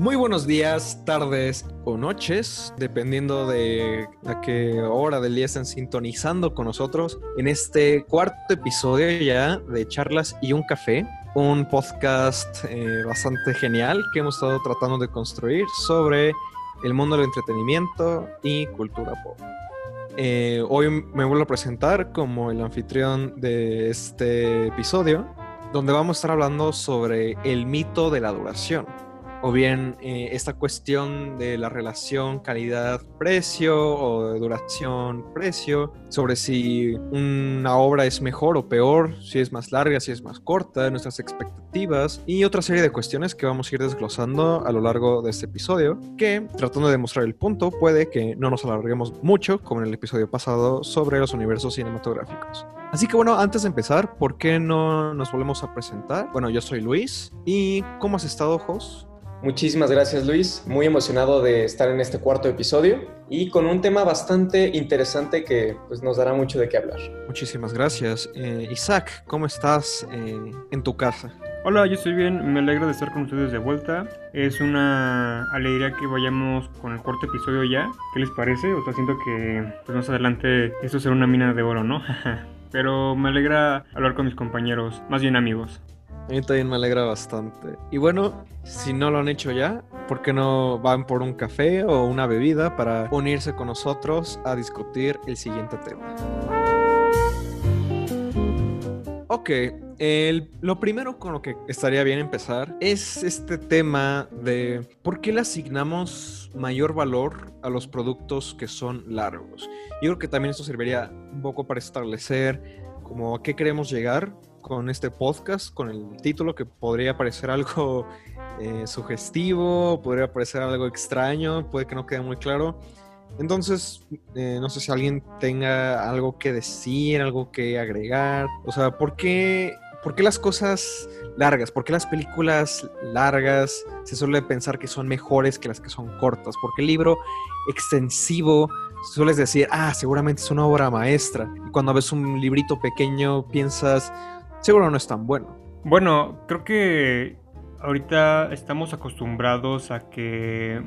Muy buenos días, tardes o noches, dependiendo de a qué hora del día estén sintonizando con nosotros en este cuarto episodio ya de Charlas y un Café, un podcast eh, bastante genial que hemos estado tratando de construir sobre el mundo del entretenimiento y cultura pop. Eh, hoy me vuelvo a presentar como el anfitrión de este episodio, donde vamos a estar hablando sobre el mito de la duración o bien eh, esta cuestión de la relación calidad-precio o duración-precio, sobre si una obra es mejor o peor, si es más larga, si es más corta, nuestras expectativas y otra serie de cuestiones que vamos a ir desglosando a lo largo de este episodio, que tratando de demostrar el punto puede que no nos alarguemos mucho como en el episodio pasado sobre los universos cinematográficos. Así que bueno, antes de empezar, ¿por qué no nos volvemos a presentar? Bueno, yo soy Luis y ¿cómo has estado, Jos? Muchísimas gracias Luis, muy emocionado de estar en este cuarto episodio y con un tema bastante interesante que pues, nos dará mucho de qué hablar. Muchísimas gracias. Eh, Isaac, ¿cómo estás eh, en tu casa? Hola, yo estoy bien, me alegro de estar con ustedes de vuelta. Es una alegría que vayamos con el cuarto episodio ya. ¿Qué les parece? O sea, siento que pues, más adelante esto será una mina de oro, ¿no? Pero me alegra hablar con mis compañeros, más bien amigos. A mí también me alegra bastante. Y bueno, si no lo han hecho ya, ¿por qué no van por un café o una bebida para unirse con nosotros a discutir el siguiente tema? Ok, lo primero con lo que estaría bien empezar es este tema de por qué le asignamos mayor valor a los productos que son largos. Yo creo que también esto serviría un poco para establecer como a qué queremos llegar con este podcast, con el título que podría parecer algo eh, sugestivo, podría parecer algo extraño, puede que no quede muy claro. Entonces, eh, no sé si alguien tenga algo que decir, algo que agregar. O sea, ¿por qué, ¿por qué las cosas largas? ¿Por qué las películas largas se suele pensar que son mejores que las que son cortas? ¿Por qué el libro extensivo sueles decir, ah, seguramente es una obra maestra? Y cuando ves un librito pequeño piensas, seguro no es tan bueno. Bueno, creo que ahorita estamos acostumbrados a que,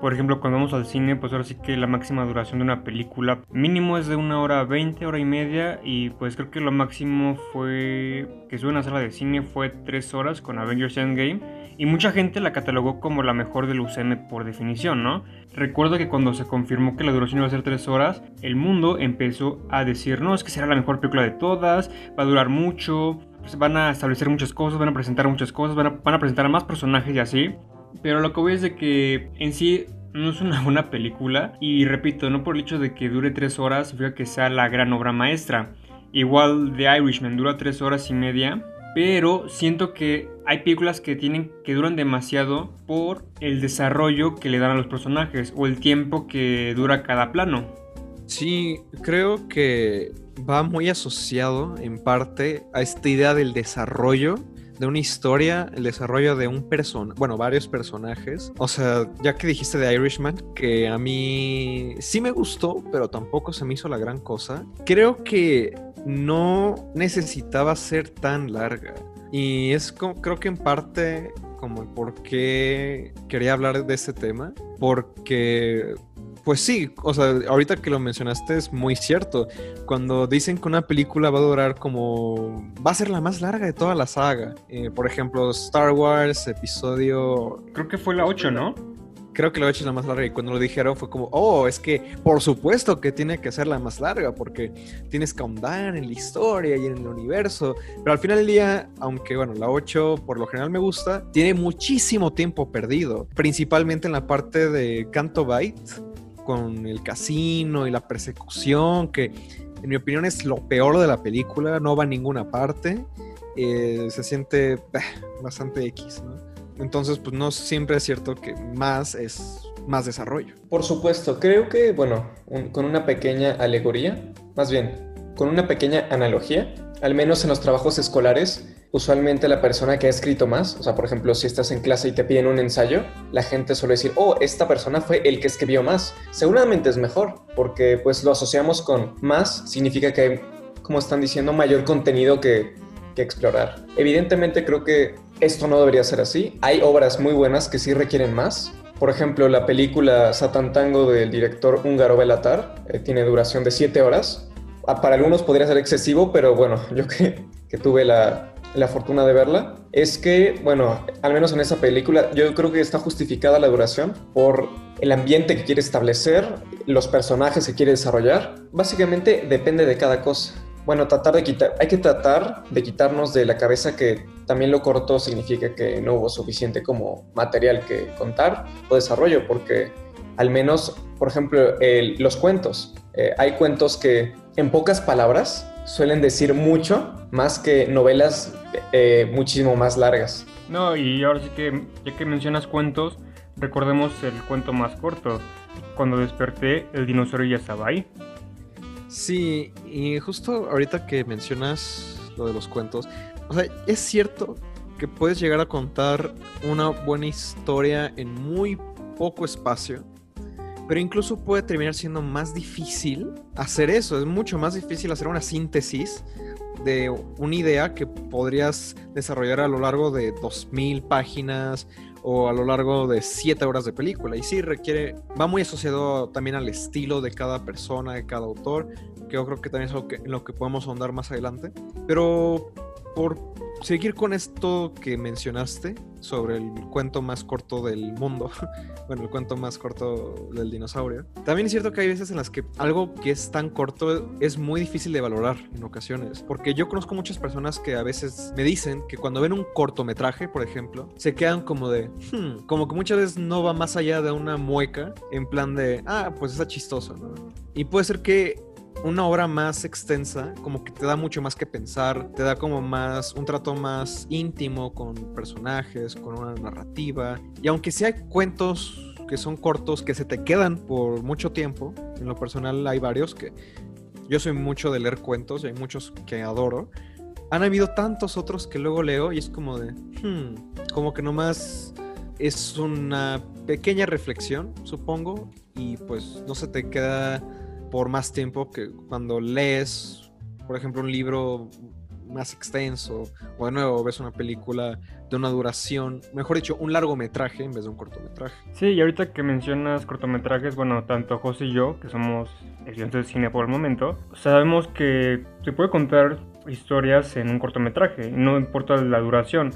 por ejemplo, cuando vamos al cine, pues ahora sí que la máxima duración de una película mínimo es de una hora veinte, hora y media, y pues creo que lo máximo fue que sube una sala de cine fue tres horas con Avengers Endgame, y mucha gente la catalogó como la mejor del UCM por definición, ¿no? Recuerdo que cuando se confirmó que la duración iba a ser 3 horas, el mundo empezó a decir, no, es que será la mejor película de todas, va a durar mucho, pues van a establecer muchas cosas, van a presentar muchas cosas, van a, van a presentar a más personajes y así. Pero lo que voy es de que en sí no es una buena película y repito, no por el hecho de que dure 3 horas significa que sea la gran obra maestra. Igual The Irishman dura 3 horas y media pero siento que hay películas que tienen que duran demasiado por el desarrollo que le dan a los personajes o el tiempo que dura cada plano. Sí, creo que va muy asociado en parte a esta idea del desarrollo de una historia, el desarrollo de un personaje, bueno, varios personajes. O sea, ya que dijiste de Irishman, que a mí sí me gustó, pero tampoco se me hizo la gran cosa. Creo que no necesitaba ser tan larga. Y es como, creo que en parte como el por qué quería hablar de este tema. Porque, pues sí, o sea, ahorita que lo mencionaste es muy cierto. Cuando dicen que una película va a durar como... va a ser la más larga de toda la saga. Eh, por ejemplo, Star Wars, episodio... Creo que fue la 8, ¿no? creo que he hecho la más larga y cuando lo dijeron fue como, oh, es que por supuesto que tiene que ser la más larga porque tienes que ahondar en la historia y en el universo. Pero al final del día, aunque bueno, la 8 por lo general me gusta, tiene muchísimo tiempo perdido, principalmente en la parte de Canto Bight con el casino y la persecución, que en mi opinión es lo peor de la película, no va a ninguna parte. Eh, se siente bastante X. Entonces, pues no siempre es cierto que más es más desarrollo. Por supuesto, creo que, bueno, con una pequeña alegoría, más bien, con una pequeña analogía, al menos en los trabajos escolares, usualmente la persona que ha escrito más, o sea, por ejemplo, si estás en clase y te piden un ensayo, la gente suele decir, oh, esta persona fue el que escribió más. Seguramente es mejor, porque pues lo asociamos con más, significa que hay, como están diciendo, mayor contenido que, que explorar. Evidentemente creo que esto no debería ser así. Hay obras muy buenas que sí requieren más. Por ejemplo, la película Satan Tango del director húngaro Belatar eh, tiene duración de 7 horas. Ah, para algunos podría ser excesivo, pero bueno, yo que, que tuve la, la fortuna de verla, es que, bueno, al menos en esa película, yo creo que está justificada la duración por el ambiente que quiere establecer, los personajes que quiere desarrollar. Básicamente depende de cada cosa. Bueno, tratar de quitar, hay que tratar de quitarnos de la cabeza que también lo corto significa que no hubo suficiente como material que contar o desarrollo, porque al menos, por ejemplo, los cuentos. Eh, hay cuentos que en pocas palabras suelen decir mucho más que novelas eh, muchísimo más largas. No, y ahora sí que, ya que mencionas cuentos, recordemos el cuento más corto. Cuando desperté, el dinosaurio ya estaba ahí. Sí, y justo ahorita que mencionas lo de los cuentos, o sea, es cierto que puedes llegar a contar una buena historia en muy poco espacio, pero incluso puede terminar siendo más difícil hacer eso. Es mucho más difícil hacer una síntesis de una idea que podrías desarrollar a lo largo de 2000 páginas o a lo largo de 7 horas de película. Y sí requiere, va muy asociado también al estilo de cada persona, de cada autor, que yo creo que también es lo que, en lo que podemos ahondar más adelante. Pero por seguir con esto que mencionaste sobre el cuento más corto del mundo, bueno, el cuento más corto del dinosaurio, también es cierto que hay veces en las que algo que es tan corto es muy difícil de valorar en ocasiones, porque yo conozco muchas personas que a veces me dicen que cuando ven un cortometraje, por ejemplo, se quedan como de, hmm", como que muchas veces no va más allá de una mueca, en plan de, ah, pues está chistoso, ¿no? Y puede ser que una obra más extensa, como que te da mucho más que pensar, te da como más, un trato más íntimo con personajes, con una narrativa. Y aunque sí hay cuentos que son cortos, que se te quedan por mucho tiempo, en lo personal hay varios que yo soy mucho de leer cuentos y hay muchos que adoro. Han habido tantos otros que luego leo y es como de, hmm, como que nomás es una pequeña reflexión, supongo, y pues no se te queda por más tiempo que cuando lees, por ejemplo, un libro más extenso o de nuevo ves una película de una duración, mejor dicho, un largometraje en vez de un cortometraje. Sí, y ahorita que mencionas cortometrajes, bueno, tanto José y yo, que somos estudiantes de cine por el momento, sabemos que se puede contar historias en un cortometraje, no importa la duración.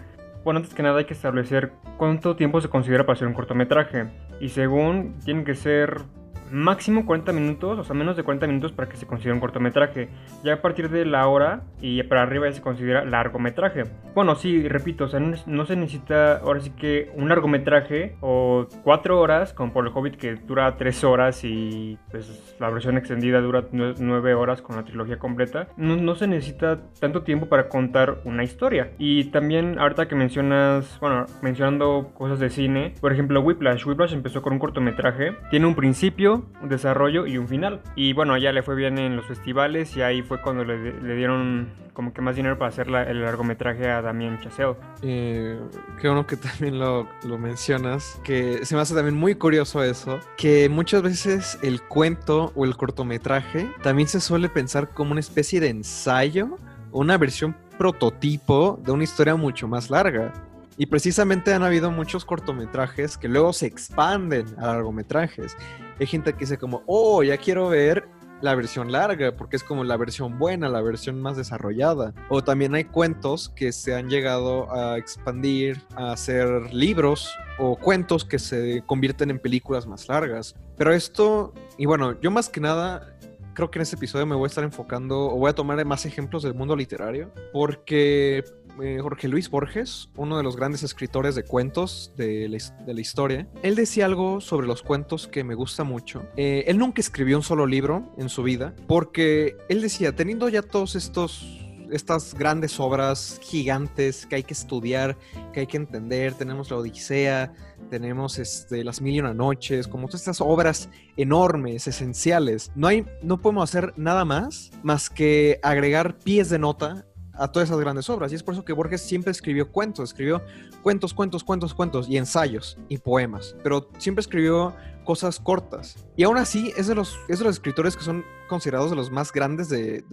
Bueno, antes que nada hay que establecer cuánto tiempo se considera para hacer un cortometraje. Y según, tiene que ser máximo 40 minutos, o sea, menos de 40 minutos para que se considere un cortometraje. Ya a partir de la hora y para arriba ya se considera largometraje. Bueno, sí, repito, o sea, no, se necesita ahora sí que un largometraje o 4 horas, como por el Hobbit que dura 3 horas y pues la versión extendida dura 9 horas con la trilogía completa. No, no se necesita tanto tiempo para contar una historia. Y también ahorita que mencionas, bueno, mencionando cosas de cine, por ejemplo, Whiplash. Whiplash empezó con un cortometraje, tiene un principio, un desarrollo y un final. Y bueno, ya le fue bien en los festivales y ahí fue cuando le, dieron como que más dinero para hacer el largometraje a Damien Chazelle. Eh, qué bueno que también lo, lo mencionas, que se me hace también muy curioso eso, que muchas veces el cuento o el cortometraje también se suele pensar como una especie de ensayo, una versión prototipo de una historia mucho más larga. Y precisamente han habido muchos cortometrajes que luego se expanden a largometrajes. Hay gente que dice como, oh, ya quiero ver la versión larga, porque es como la versión buena, la versión más desarrollada. O también hay cuentos que se han llegado a expandir, a hacer libros o cuentos que se convierten en películas más largas. Pero esto, y bueno, yo más que nada creo que en este episodio me voy a estar enfocando o voy a tomar más ejemplos del mundo literario, porque eh, Jorge Luis Borges, uno de los grandes escritores de cuentos de la, historia, él decía algo sobre los cuentos que me gusta mucho. Eh, él nunca escribió un solo libro en su vida, porque él decía, teniendo ya todos estos estas grandes obras gigantes que hay que estudiar, que hay que entender. Tenemos la Odisea, tenemos este, las Mil y una Noches, como todas estas obras enormes, esenciales. No, hay, no podemos hacer nada más más que agregar pies de nota a todas esas grandes obras. Y es por eso que Borges siempre escribió cuentos, escribió cuentos, cuentos, cuentos, cuentos y ensayos y poemas, pero siempre escribió cosas cortas. Y aún así es de los, es de los escritores que son considerados de los más grandes de,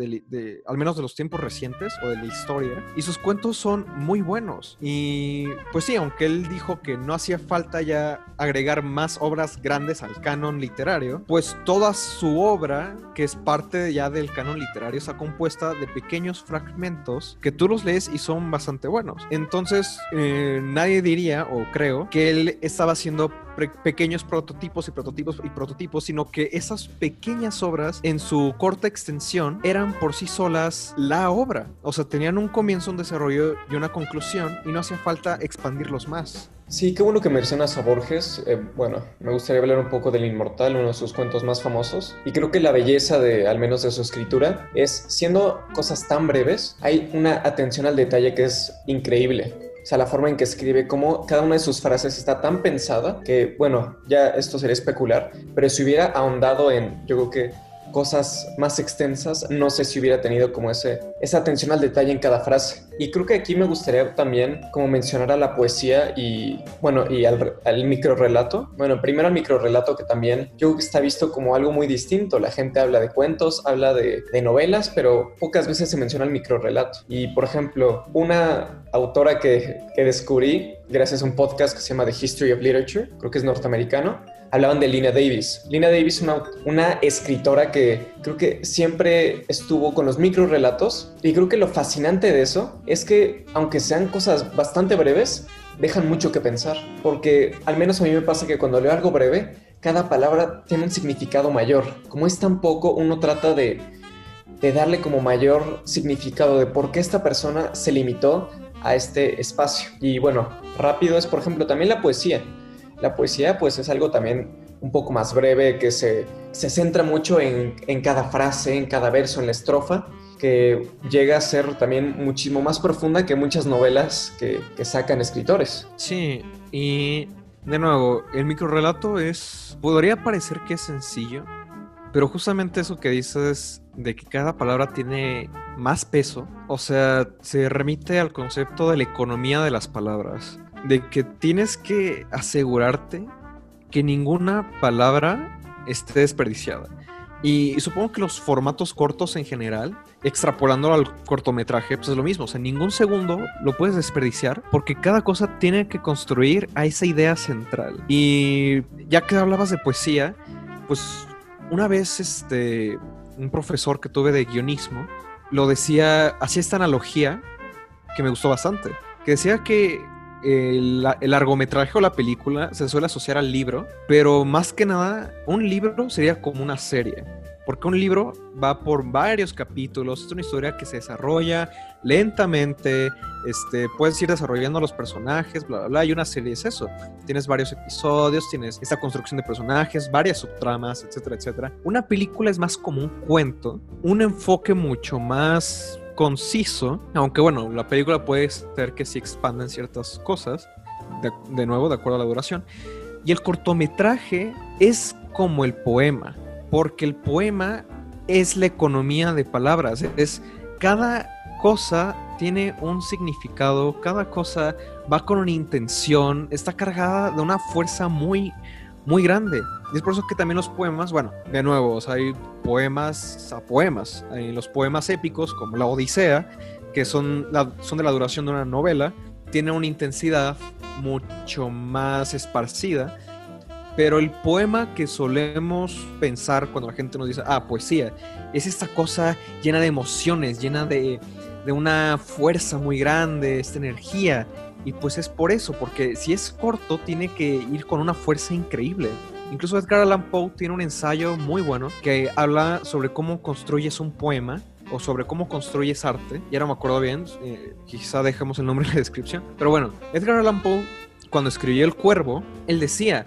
al menos de los tiempos recientes o de la historia. Y sus cuentos son muy buenos. Y pues sí, aunque él dijo que no hacía falta ya agregar más obras grandes al canon literario, pues toda su obra, que es parte ya del canon literario, está compuesta de pequeños fragmentos que tú los lees y son bastante buenos. Entonces, eh, nadie diría, o creo, que él estaba haciendo pequeños prototipos y prototipos y prototipos, sino que esas pequeñas obras en su corta extensión eran por sí solas la obra. O sea, tenían un comienzo, un desarrollo y una conclusión y no hacía falta expandirlos más. Sí, qué bueno que mencionas a Borges. Eh, bueno, me gustaría hablar un poco del Inmortal, uno de sus cuentos más famosos. Y creo que la belleza de, al menos de su escritura, es siendo cosas tan breves, hay una atención al detalle que es increíble. Sea, la forma en que escribe, cómo cada una de sus frases está tan pensada que, bueno, ya esto sería especular, pero si hubiera ahondado en, yo creo que cosas más extensas, no sé si hubiera tenido como ese, esa atención al detalle en cada frase. Y creo que aquí me gustaría también como mencionar a la poesía y, bueno, y al, al microrrelato. Bueno, primero al microrrelato que también yo creo que está visto como algo muy distinto. La gente habla de cuentos, habla de, de novelas, pero pocas veces se menciona el microrrelato. Y, por ejemplo, una autora que, que descubrí gracias a un podcast que se llama The History of Literature, creo que es norteamericano, hablaban de Lina Davis. Lina Davis, una, una escritora que creo que siempre estuvo con los microrelatos y creo que lo fascinante de eso es que aunque sean cosas bastante breves, dejan mucho que pensar, porque al menos a mí me pasa que cuando leo algo breve, cada palabra tiene un significado mayor. Como es tan poco, uno trata de darle como mayor significado de por qué esta persona se limitó a este espacio. Y bueno, rápido es por ejemplo también la poesía. La poesía pues es algo también un poco más breve, que se, se centra mucho en, en cada frase, en cada verso, en la estrofa, que llega a ser también muchísimo más profunda que muchas novelas que, que sacan escritores. Sí, y de nuevo, el microrelato es. Podría parecer que es sencillo, pero justamente eso que dices de que cada palabra tiene más peso, o sea, se remite al concepto de la economía de las palabras, de que tienes que asegurarte que ninguna palabra esté desperdiciada. Y supongo que los formatos cortos en general, extrapolándolo al cortometraje, pues es lo mismo. O sea, ningún segundo lo puedes desperdiciar porque cada cosa tiene que construir a esa idea central. Y ya que hablabas de poesía, pues una vez este, un profesor que tuve de guionismo lo decía, hacía esta analogía que me gustó bastante, que decía que el, el, largometraje o la película se suele asociar al libro, pero más que nada, un libro sería como una serie. Porque un libro va por varios capítulos, es una historia que se desarrolla lentamente, este, puedes ir desarrollando los personajes, bla, bla, bla, y una serie es eso. Tienes varios episodios, tienes esta construcción de personajes, varias subtramas, etcétera, etcétera. Una película es más como un cuento, un enfoque mucho más conciso, aunque bueno, la película puede ser que sí expanden ciertas cosas, de, de, nuevo, de acuerdo a la duración. Y el cortometraje es como el poema, porque el poema es la economía de palabras, es cada cosa tiene un significado, cada cosa va con una intención, está cargada de una fuerza muy, muy grande. Y es por eso que también los poemas, bueno, de nuevo, hay poemas a poemas. Los poemas épicos, como la Odisea, que son, son de la duración de una novela, tienen una intensidad mucho más esparcida. Pero el poema que solemos pensar cuando la gente nos dice, ah, poesía, es esta cosa llena de emociones, llena de, de una fuerza muy grande, esta energía. Y pues es por eso, porque si es corto, tiene que ir con una fuerza increíble. Incluso Edgar Allan Poe tiene un ensayo muy bueno que habla sobre cómo construyes un poema o sobre cómo construyes arte. Ya no me acuerdo bien, eh, quizá dejemos el nombre en la descripción. Pero bueno, Edgar Allan Poe, cuando escribió El Cuervo, él decía,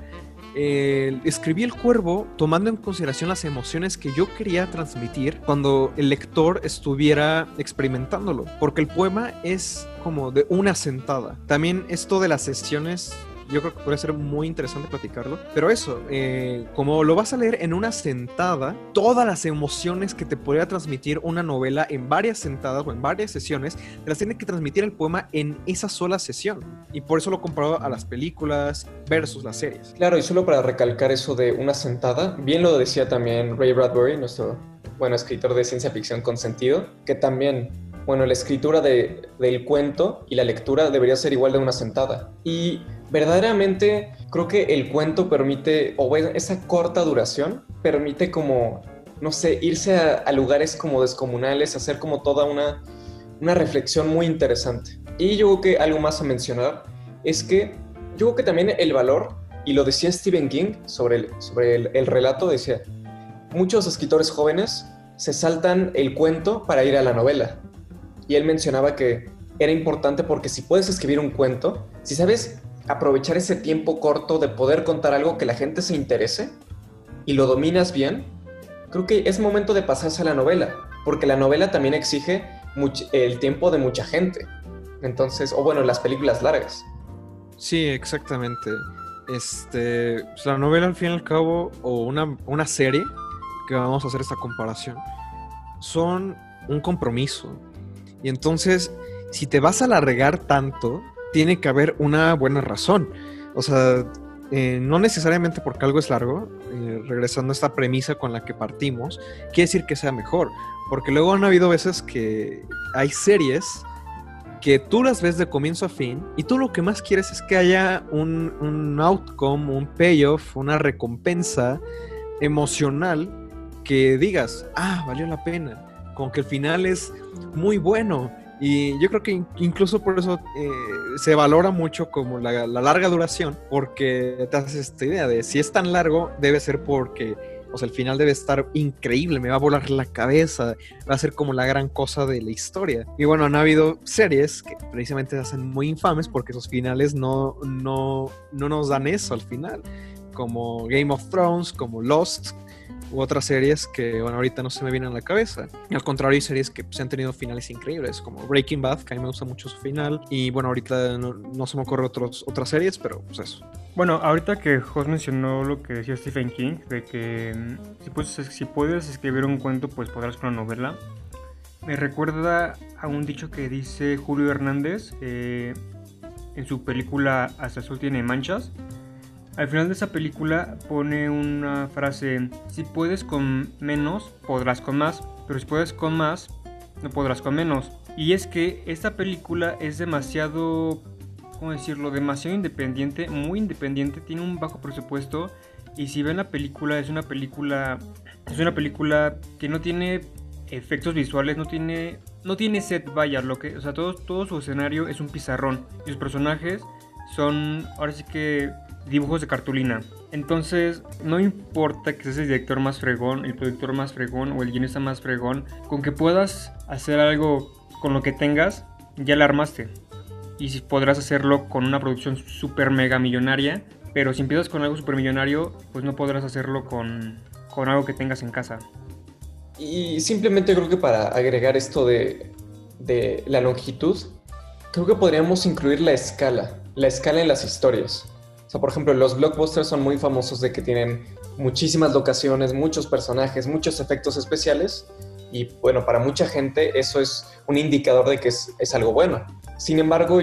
escribí El Cuervo tomando en consideración las emociones que yo quería transmitir cuando el lector estuviera experimentándolo. Porque el poema es como de una sentada. También esto de las sesiones yo creo que puede ser muy interesante platicarlo. Pero eso, eh, como lo vas a leer en una sentada, todas las emociones que te podría transmitir una novela en varias sentadas o en varias sesiones, te las tiene que transmitir el poema en esa sola sesión. Y por eso lo comparado a las películas versus las series. Claro, y solo para recalcar eso de una sentada, bien lo decía también Ray Bradbury, nuestro bueno, escritor de ciencia ficción con sentido, que también, bueno, la escritura de, del cuento y la lectura debería ser igual de una sentada. Y verdaderamente creo que el cuento permite, o esa corta duración, permite como, no sé, irse a, lugares como descomunales, hacer como toda una, una reflexión muy interesante. Y yo creo que algo más a mencionar es que yo creo que también el valor, y lo decía Stephen King sobre el, sobre el, relato, decía, muchos escritores jóvenes se saltan el cuento para ir a la novela. Y él mencionaba que era importante porque si puedes escribir un cuento, si sabes aprovechar ese tiempo corto de poder contar algo que la gente se interese y lo dominas bien, creo que es momento de pasarse a la novela, porque la novela también exige el tiempo de mucha gente. Entonces, o bueno, las películas largas. Sí, exactamente. Este, pues, la novela al fin y al cabo, o una, una serie, que vamos a hacer esta comparación, son un compromiso. Y entonces, si te vas a alargar tanto, tiene que haber una buena razón. O sea, eh, no necesariamente porque algo es largo, eh, regresando a esta premisa con la que partimos, quiere decir que sea mejor. Porque luego han habido veces que hay series que tú las ves de comienzo a fin y tú lo que más quieres es que haya un, un outcome, un payoff, una recompensa emocional que digas, ah, valió la pena. Como que el final es muy bueno. Y yo creo que incluso por eso eh, se valora mucho como la, larga duración, porque te haces esta idea de si es tan largo, debe ser porque, o sea, el final debe estar increíble, me va a volar la cabeza, va a ser como la gran cosa de la historia. Y bueno, han habido series que precisamente se hacen muy infames porque esos finales no, no, no nos dan eso al final, como Game of Thrones, como Lost, u otras series que, bueno, ahorita no se me vienen a la cabeza. Al contrario, hay series que pues, han tenido finales increíbles, como Breaking Bad, que a mí me gusta mucho su final. Y bueno, ahorita no, se me ocurre otros, otras series, pero pues eso. Bueno, ahorita que Jos mencionó lo que decía Stephen King, de que si, si puedes escribir un cuento, pues podrás con una novela. Me recuerda a un dicho que dice Julio Hernández eh, en su película Hasta el sol tiene manchas, al final de esa película pone una frase, si puedes con menos, podrás con más, pero si puedes con más, no podrás con menos. Y es que esta película es demasiado, ¿cómo decirlo? Demasiado independiente, muy independiente, tiene un bajo presupuesto y si ven la película es una película, es una película que no tiene efectos visuales, no tiene, no tiene set, vaya, lo que, o sea, todo, todo su escenario es un pizarrón y sus personajes son, ahora sí que dibujos de cartulina. Entonces, no importa que seas el director más fregón, el productor más fregón o el guionista más fregón, con que puedas hacer algo con lo que tengas, ya la armaste. Y podrás hacerlo con una producción super mega millonaria, pero si empiezas con algo super millonario, pues no podrás hacerlo con, con algo que tengas en casa. Y simplemente creo que para agregar esto de, de la longitud, creo que podríamos incluir la escala, la escala en las historias. Por ejemplo, los blockbusters son muy famosos de que tienen muchísimas locaciones, muchos personajes, muchos efectos especiales. Y bueno, para mucha gente eso es un indicador de que es, es algo bueno. Sin embargo,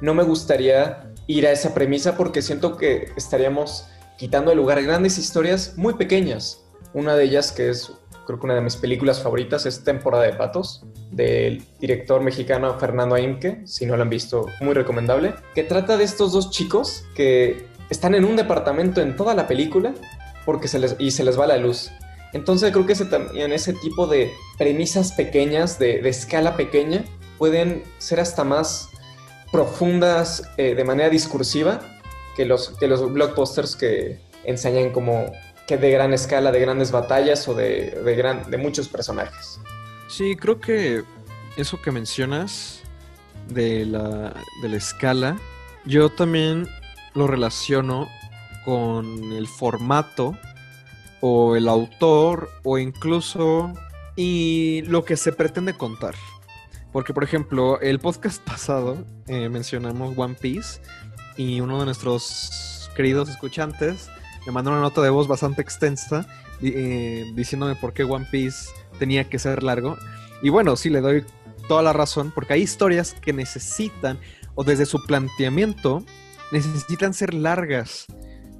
no me gustaría ir a esa premisa porque siento que estaríamos quitando de lugar grandes historias muy pequeñas. Una de ellas que es creo que una de mis películas favoritas es Temporada de Patos, del director mexicano Fernando Aimque, si no lo han visto, muy recomendable, que trata de estos dos chicos que están en un departamento en toda la película porque se les, y se les va la luz. Entonces creo que en ese tipo de premisas pequeñas, de, escala pequeña, pueden ser hasta más profundas eh, de manera discursiva que los, que los blockbusters que enseñan como de gran escala, de grandes batallas o de, de, de muchos personajes. Sí, creo que eso que mencionas de la, de la escala, yo también lo relaciono con el formato o el autor o incluso y lo que se pretende contar. Porque, por ejemplo, el podcast pasado eh, mencionamos One Piece y uno de nuestros queridos escuchantes me mandó una nota de voz bastante extensa eh, diciéndome por qué One Piece tenía que ser largo. Y bueno, sí, le doy toda la razón, porque hay historias que necesitan, o desde su planteamiento, necesitan ser largas.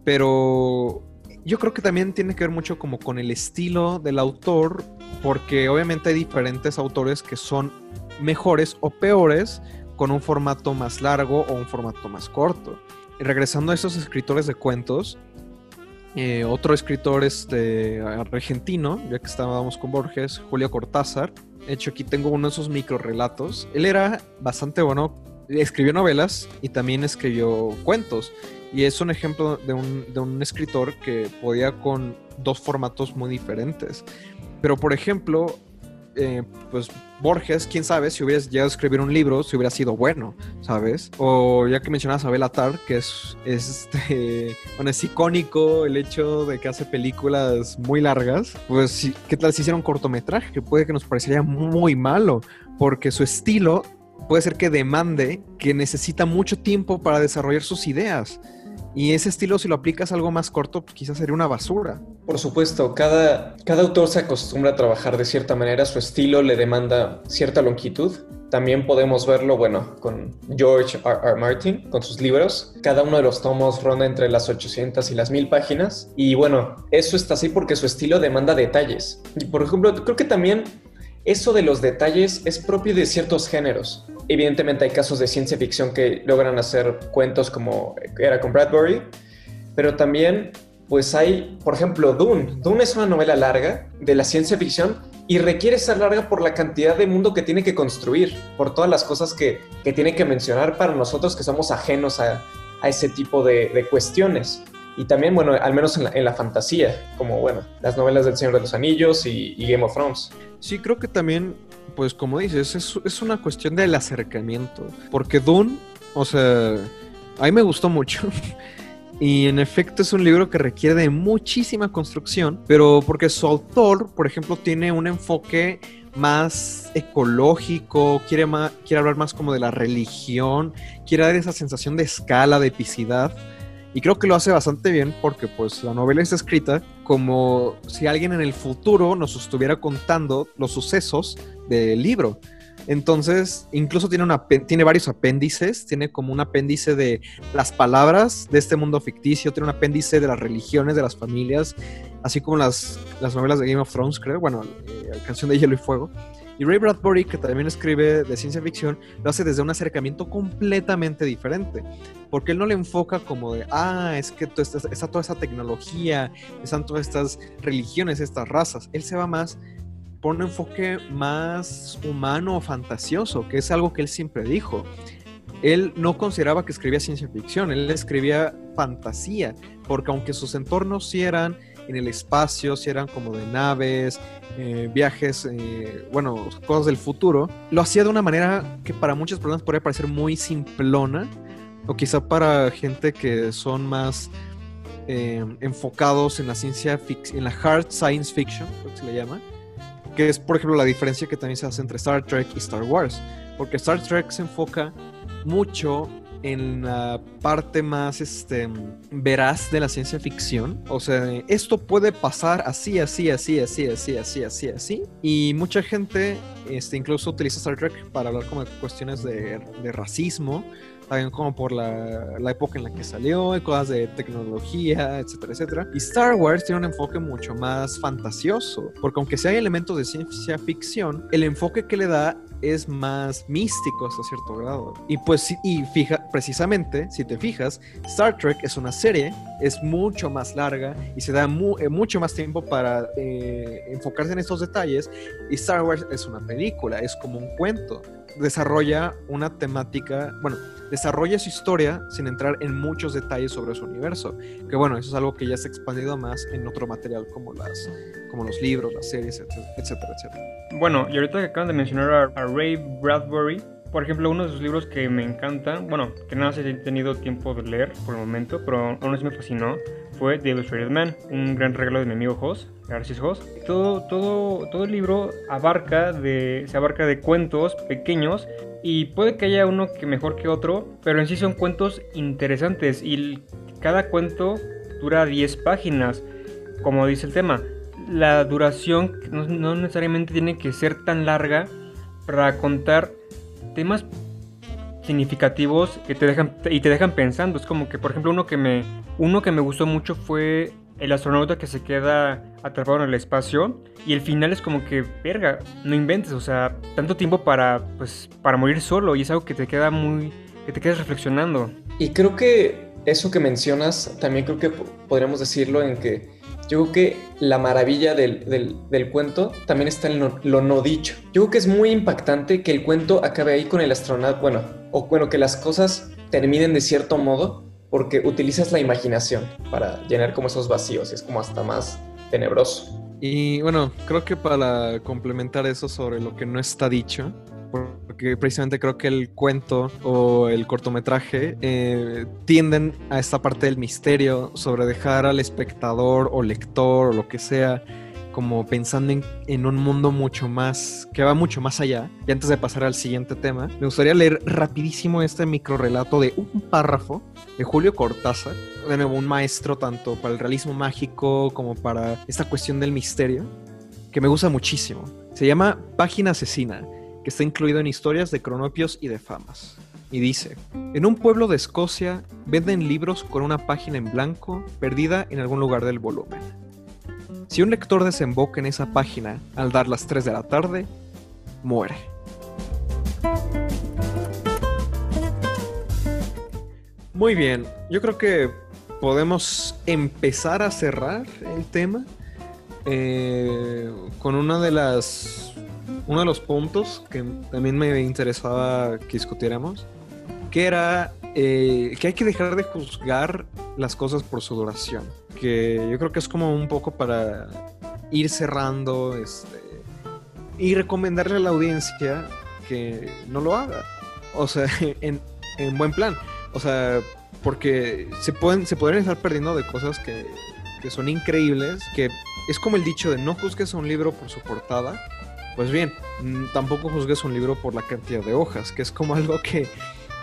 Pero yo creo que también tiene que ver mucho como con el estilo del autor, porque obviamente hay diferentes autores que son mejores o peores con un formato más largo o un formato más corto. Y regresando a esos escritores de cuentos, eh, otro escritor este, argentino, ya que estábamos con Borges, Julio Cortázar. De hecho, aquí tengo uno de esos micro relatos. Él era bastante bueno, escribió novelas y también escribió cuentos. Y es un ejemplo de un, de un escritor que podía con dos formatos muy diferentes. Pero, por ejemplo, eh, pues Borges, quién sabe si hubieras llegado a escribir un libro, si hubiera sido bueno, ¿sabes? O ya que mencionabas a Belatar, que es, este, bueno, es icónico el hecho de que hace películas muy largas, pues, ¿qué tal si hiciera un cortometraje? Que puede que nos parecería muy malo, porque su estilo puede ser que demande que necesita mucho tiempo para desarrollar sus ideas. Y ese estilo, si lo aplicas a algo más corto, pues, quizás sería una basura. Por supuesto, cada, cada autor se acostumbra a trabajar de cierta manera, su estilo le demanda cierta longitud. También podemos verlo, bueno, con George R. R. Martin, con sus libros. Cada uno de los tomos ronda entre las 800 y las 1000 páginas. Y bueno, eso está así porque su estilo demanda detalles. Y por ejemplo, creo que también eso de los detalles es propio de ciertos géneros. Evidentemente hay casos de ciencia ficción que logran hacer cuentos como era con Bradbury, pero también pues hay, por ejemplo, Dune. Dune es una novela larga de la ciencia ficción y requiere ser larga por la cantidad de mundo que tiene que construir, por todas las cosas que, tiene que mencionar para nosotros que somos ajenos a, ese tipo de, cuestiones. Y también, bueno, al menos en la, fantasía, como, bueno, las novelas del Señor de los Anillos y, y Game of Thrones. Sí, creo que también, pues como dices, es, es una cuestión del acercamiento. Porque Dune, o sea, a mí me gustó mucho. Y en efecto es un libro que requiere de muchísima construcción, pero porque su autor, por ejemplo, tiene un enfoque más ecológico, quiere, quiere hablar más como de la religión, quiere dar esa sensación de escala, de epicidad. Y creo que lo hace bastante bien porque pues la novela está escrita como si alguien en el futuro nos estuviera contando los sucesos del libro. Entonces, incluso tiene, una, tiene varios apéndices, tiene como un apéndice de las palabras de este mundo ficticio, tiene un apéndice de las religiones, de las familias, así como las, las novelas de Game of Thrones, creo, bueno, eh, canción de Hielo y Fuego. Y Ray Bradbury, que también escribe de ciencia ficción, lo hace desde un acercamiento completamente diferente. Porque él no le enfoca como de, ah, es que está toda esa tecnología, están todas estas religiones, estas razas. Él se va más por un enfoque más humano o fantasioso, que es algo que él siempre dijo. Él no consideraba que escribía ciencia ficción, él escribía fantasía, porque aunque sus entornos sí eran en el espacio, si eran como de naves, eh, viajes, eh, bueno, cosas del futuro, lo hacía de una manera que para muchas personas podría parecer muy simplona, o quizá para gente que son más eh, enfocados en la ciencia ficción, en la hard science fiction, creo que se le llama, que es, por ejemplo, la diferencia que también se hace entre Star Trek y Star Wars. Porque Star Trek se enfoca mucho en la parte más este, veraz de la ciencia ficción. O sea, esto puede pasar así, así, así, así, así, así, así, así. Y mucha gente este, incluso utiliza Star Trek para hablar como de cuestiones de, de racismo también como por la, la, época en la que salió, y cosas de tecnología, etcétera, etcétera. Y Star Wars tiene un enfoque mucho más fantasioso, porque aunque sea hay elementos de ciencia ficción, el enfoque que le da es más místico hasta cierto grado. Y pues, y fija, precisamente, si te fijas, Star Trek es una serie, es mucho más larga y se da eh, mucho más tiempo para eh, enfocarse en estos detalles. Y Star Wars es una película, es como un cuento. Desarrolla una temática, bueno, desarrolla su historia sin entrar en muchos detalles sobre su universo. Que bueno, eso es algo que ya se ha expandido más en otro material como, las, como los libros, las series, etcétera, etcétera. Bueno, y ahorita que acaban de mencionar a, Ray Bradbury, por ejemplo, uno de sus libros que me encantan, bueno, que nada más he tenido tiempo de leer por el momento, pero aún así me fascinó, fue The Illustrated Man, un gran regalo de mi amigo Hoss, García Hoss. Todo, todo, todo el libro abarca de, se abarca de cuentos pequeños y puede que haya uno que mejor que otro, pero en sí son cuentos interesantes y cada cuento dura 10 páginas, como dice el tema. La duración no, necesariamente tiene que ser tan larga para contar temas significativos que te dejan y te dejan pensando. Es como que, por ejemplo, uno que me uno que me gustó mucho fue el astronauta que se queda atrapado en el espacio y el final es como que, verga, no inventes, o sea, tanto tiempo para, pues, para morir solo y es algo que te queda muy, que te quedas reflexionando. Y creo que eso que mencionas, también creo que podríamos decirlo en que yo creo que la maravilla del, del, cuento también está en lo, no dicho. Yo creo que es muy impactante que el cuento acabe ahí con el astronauta, bueno, o bueno, que las cosas terminen de cierto modo porque utilizas la imaginación para llenar como esos vacíos, es como hasta más tenebroso. Y bueno, creo que para complementar eso sobre lo que no está dicho, porque precisamente creo que el cuento o el cortometraje eh, tienden a esta parte del misterio sobre dejar al espectador o lector o lo que sea como pensando en, un mundo mucho más, que va mucho más allá. Y antes de pasar al siguiente tema, me gustaría leer rapidísimo este micro relato de un párrafo de Julio Cortázar, de nuevo un maestro tanto para el realismo mágico como para esta cuestión del misterio, que me gusta muchísimo. Se llama Página Asesina, está incluido en historias de cronopios y de famas. Y dice, en un pueblo de Escocia venden libros con una página en blanco perdida en algún lugar del volumen. Si un lector desemboca en esa página al dar las 3 de la tarde, muere. Muy bien, yo creo que podemos empezar a cerrar el tema eh, con una de las uno de los puntos que también me interesaba que discutiéramos, que era eh, que hay que dejar de juzgar las cosas por su duración que yo creo que es como un poco para ir cerrando este, y recomendarle a la audiencia que no lo haga. O sea, en, buen plan. O sea, porque se pueden, se pueden estar perdiendo de cosas que, que son increíbles, que es como el dicho de no juzgues a un libro por su portada. Pues bien, mm, tampoco juzgues un libro por la cantidad de hojas, que es como algo que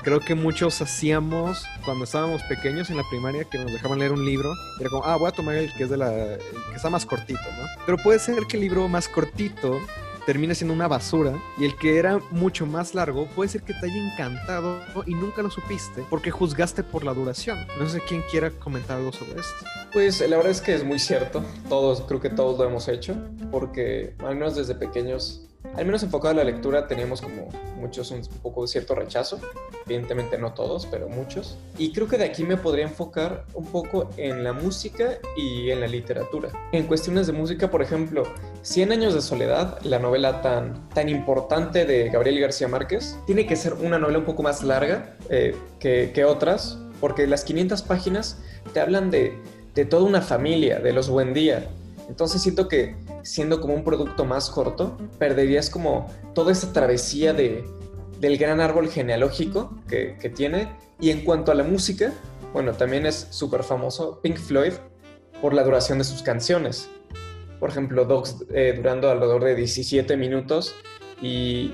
creo que muchos hacíamos cuando estábamos pequeños en la primaria que nos dejaban leer un libro. Era como, ah, voy a tomar el que es de la. que está más cortito, ¿no? Pero puede ser que el libro más cortito termine siendo una basura y el que era mucho más largo puede ser que te haya encantado y nunca lo supiste porque juzgaste por la duración. No sé quién quiera comentar algo sobre esto. Pues la verdad es que es muy cierto. Todos, creo que todos lo hemos hecho porque al menos desde pequeños al menos enfocado a la lectura, teníamos como muchos un poco cierto rechazo. Evidentemente no todos, pero muchos. Y creo que de aquí me podría enfocar un poco en la música y en la literatura. En cuestiones de música, por ejemplo, Cien años de soledad, la novela tan, tan importante de Gabriel García Márquez, tiene que ser una novela un poco más larga eh, que, que otras, porque las 500 páginas te hablan de, de toda una familia, de los buen día. Entonces siento que siendo como un producto más corto, perderías como toda esa travesía de, del gran árbol genealógico que, que tiene. Y en cuanto a la música, bueno, también es súper famoso Pink Floyd por la duración de sus canciones. Por ejemplo, Dogs eh, durando alrededor de 17 minutos y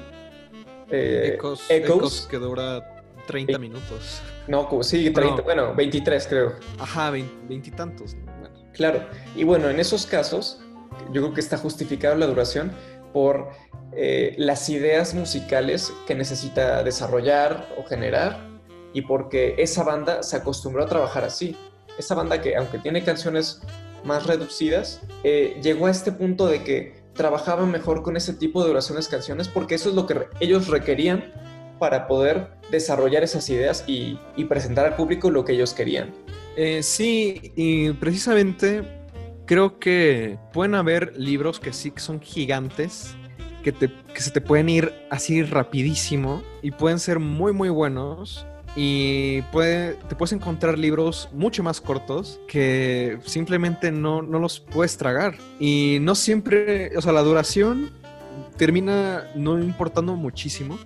eh, Echoes, que dura 30 minutos. No, sí, 30, bueno, 23 creo. Ajá, veintitantos. Claro, y bueno, en esos casos yo creo que está justificada la duración por eh, las ideas musicales que necesita desarrollar o generar y porque esa banda se acostumbró a trabajar así. Esa banda que, aunque tiene canciones más reducidas, eh, llegó a este punto de que trabajaba mejor con ese tipo de duraciones canciones porque eso es lo que ellos requerían para poder desarrollar esas ideas y, presentar al público lo que ellos querían. Eh, sí, y precisamente creo que pueden haber libros que sí son gigantes, que, que se te pueden ir así rapidísimo y pueden ser muy muy buenos. Y puede, te puedes encontrar libros mucho más cortos que simplemente no, no los puedes tragar. Y no siempre, o sea, la duración termina no importando muchísimo,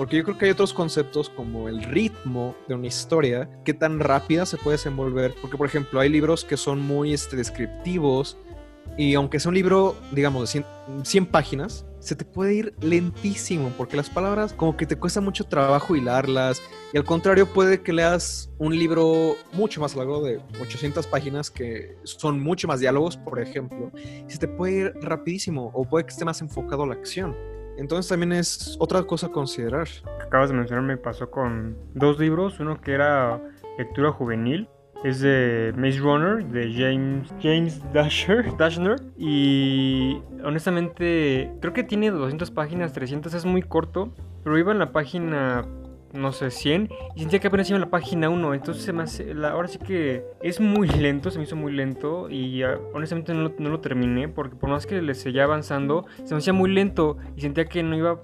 porque yo creo que hay otros conceptos como el ritmo de una historia, qué tan rápida se puede desenvolver. Porque, por ejemplo, hay libros que son muy este, descriptivos y aunque sea un libro, digamos, de 100, páginas, se te puede ir lentísimo porque las palabras como que te cuesta mucho trabajo hilarlas y al contrario puede que leas un libro mucho más largo de 800 páginas que son mucho más diálogos, por ejemplo, y se te puede ir rapidísimo o puede que esté más enfocado a la acción. Entonces también es otra cosa a considerar. Acabas de mencionar, me pasó con dos libros, uno que era lectura juvenil Es de Maze Runner, de James, James Dashner. Y honestamente, creo que tiene 200 páginas, 300, es muy corto. Pero iba en la página no sé, 100 y sentía que apenas iba en la página 1. Entonces se me hace, ahora sí que es muy lento, se me hizo muy lento y uh, honestamente no lo, no lo, terminé porque por más que le seguía avanzando, se me hacía muy lento y sentía que no iba,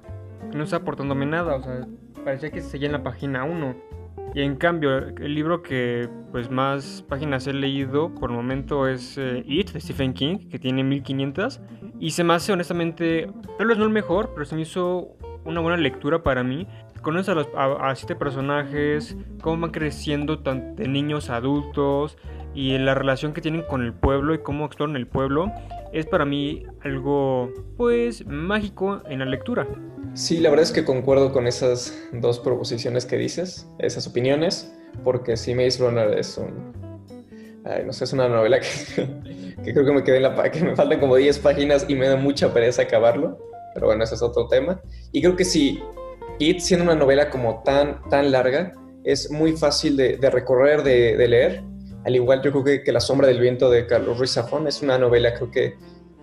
que no estaba aportándome nada, o sea, parecía que seguía en la página 1. Y en cambio, el libro que pues más páginas he leído por el momento es eh, It de Stephen King, que tiene 1500 y se me hace honestamente, tal vez no el mejor, pero se me hizo una buena lectura para mí conoces a, los, a, siete personajes, cómo van creciendo tanto de niños adultos y la relación que tienen con el pueblo y cómo exploran el pueblo, es para mí algo, pues, mágico en la lectura. Sí, la verdad es que concuerdo con esas dos proposiciones que dices, esas opiniones, porque sí, Maze Runner es un... Ay, no sé, es una novela que, que creo que me quedé en la... que me faltan como 10 páginas y me da mucha pereza acabarlo, pero bueno, ese es otro tema. Y creo que sí, It, siendo una novela como tan, tan larga, es muy fácil de, recorrer, de, leer. Al igual yo creo que, que, La sombra del viento de Carlos Ruiz Zafón es una novela creo que